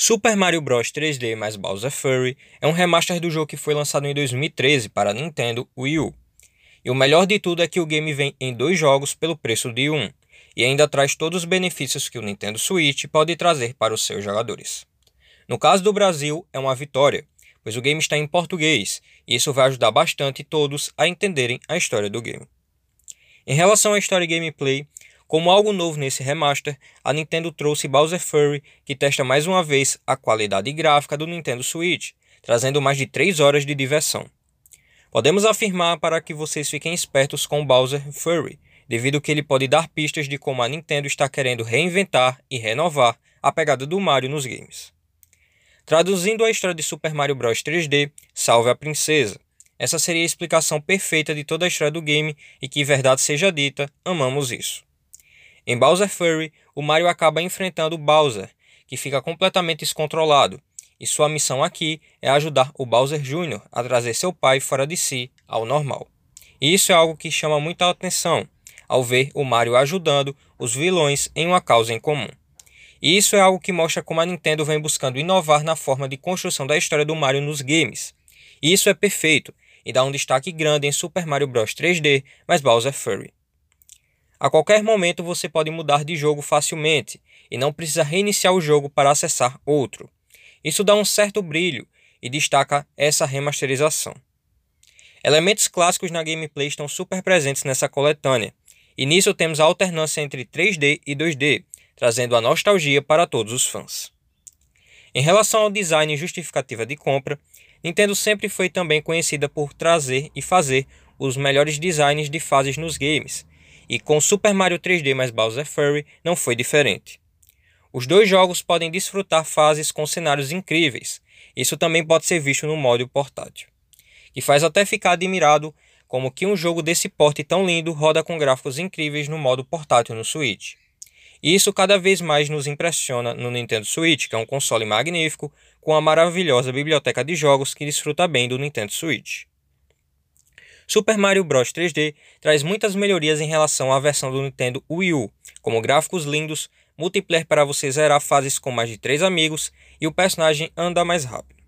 Super Mario Bros 3D mais Bowser Fury é um remaster do jogo que foi lançado em 2013 para Nintendo Wii U. E o melhor de tudo é que o game vem em dois jogos pelo preço de um, e ainda traz todos os benefícios que o Nintendo Switch pode trazer para os seus jogadores. No caso do Brasil, é uma vitória, pois o game está em português, e isso vai ajudar bastante todos a entenderem a história do game. Em relação à história e gameplay, como algo novo nesse remaster, a Nintendo trouxe Bowser Fury, que testa mais uma vez a qualidade gráfica do Nintendo Switch, trazendo mais de 3 horas de diversão. Podemos afirmar para que vocês fiquem espertos com Bowser Fury, devido que ele pode dar pistas de como a Nintendo está querendo reinventar e renovar a pegada do Mario nos games. Traduzindo a história de Super Mario Bros 3D, Salve a Princesa. Essa seria a explicação perfeita de toda a história do game e que, verdade seja dita, amamos isso. Em Bowser Fury, o Mario acaba enfrentando Bowser, que fica completamente descontrolado, e sua missão aqui é ajudar o Bowser Jr. a trazer seu pai fora de si ao normal. E isso é algo que chama muita atenção ao ver o Mario ajudando os vilões em uma causa em comum. E isso é algo que mostra como a Nintendo vem buscando inovar na forma de construção da história do Mario nos games. E isso é perfeito e dá um destaque grande em Super Mario Bros 3D mais Bowser Fury. A qualquer momento você pode mudar de jogo facilmente e não precisa reiniciar o jogo para acessar outro. Isso dá um certo brilho e destaca essa remasterização. Elementos clássicos na gameplay estão super presentes nessa coletânea, e nisso temos a alternância entre 3D e 2D, trazendo a nostalgia para todos os fãs. Em relação ao design e justificativa de compra, Nintendo sempre foi também conhecida por trazer e fazer os melhores designs de fases nos games, e com Super Mario 3D mais Bowser Fury não foi diferente. Os dois jogos podem desfrutar fases com cenários incríveis. Isso também pode ser visto no modo portátil, que faz até ficar admirado como que um jogo desse porte tão lindo roda com gráficos incríveis no modo portátil no Switch. E isso cada vez mais nos impressiona no Nintendo Switch, que é um console magnífico com a maravilhosa biblioteca de jogos que desfruta bem do Nintendo Switch. Super Mario Bros 3D traz muitas melhorias em relação à versão do Nintendo Wii U, como gráficos lindos, multiplayer para você zerar fases com mais de 3 amigos e o personagem anda mais rápido.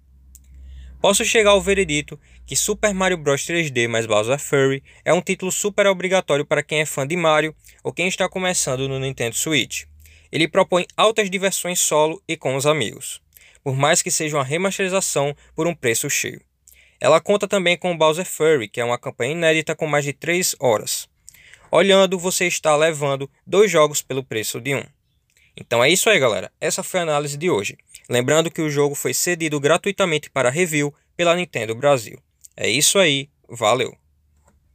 Posso chegar ao veredito que Super Mario Bros 3D mais Bowser Fury é um título super obrigatório para quem é fã de Mario ou quem está começando no Nintendo Switch. Ele propõe altas diversões solo e com os amigos, por mais que seja uma remasterização por um preço cheio. Ela conta também com Bowser Fury, que é uma campanha inédita com mais de 3 horas. Olhando, você está levando dois jogos pelo preço de um. Então é isso aí, galera. Essa foi a análise de hoje. Lembrando que o jogo foi cedido gratuitamente para review pela Nintendo Brasil. É isso aí, valeu!